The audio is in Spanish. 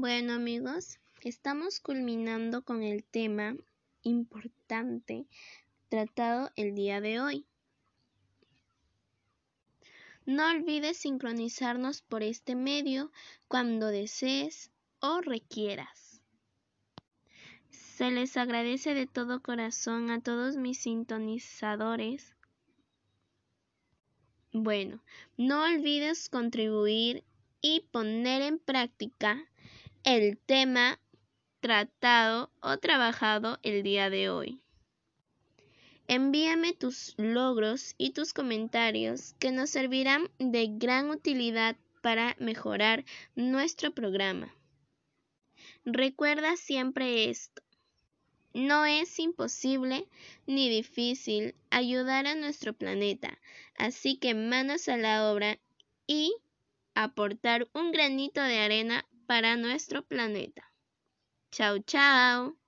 Bueno amigos, estamos culminando con el tema importante tratado el día de hoy. No olvides sincronizarnos por este medio cuando desees o requieras. Se les agradece de todo corazón a todos mis sintonizadores. Bueno, no olvides contribuir y poner en práctica el tema tratado o trabajado el día de hoy. Envíame tus logros y tus comentarios que nos servirán de gran utilidad para mejorar nuestro programa. Recuerda siempre esto. No es imposible ni difícil ayudar a nuestro planeta, así que manos a la obra y aportar un granito de arena para nuestro planeta. Chao, chao.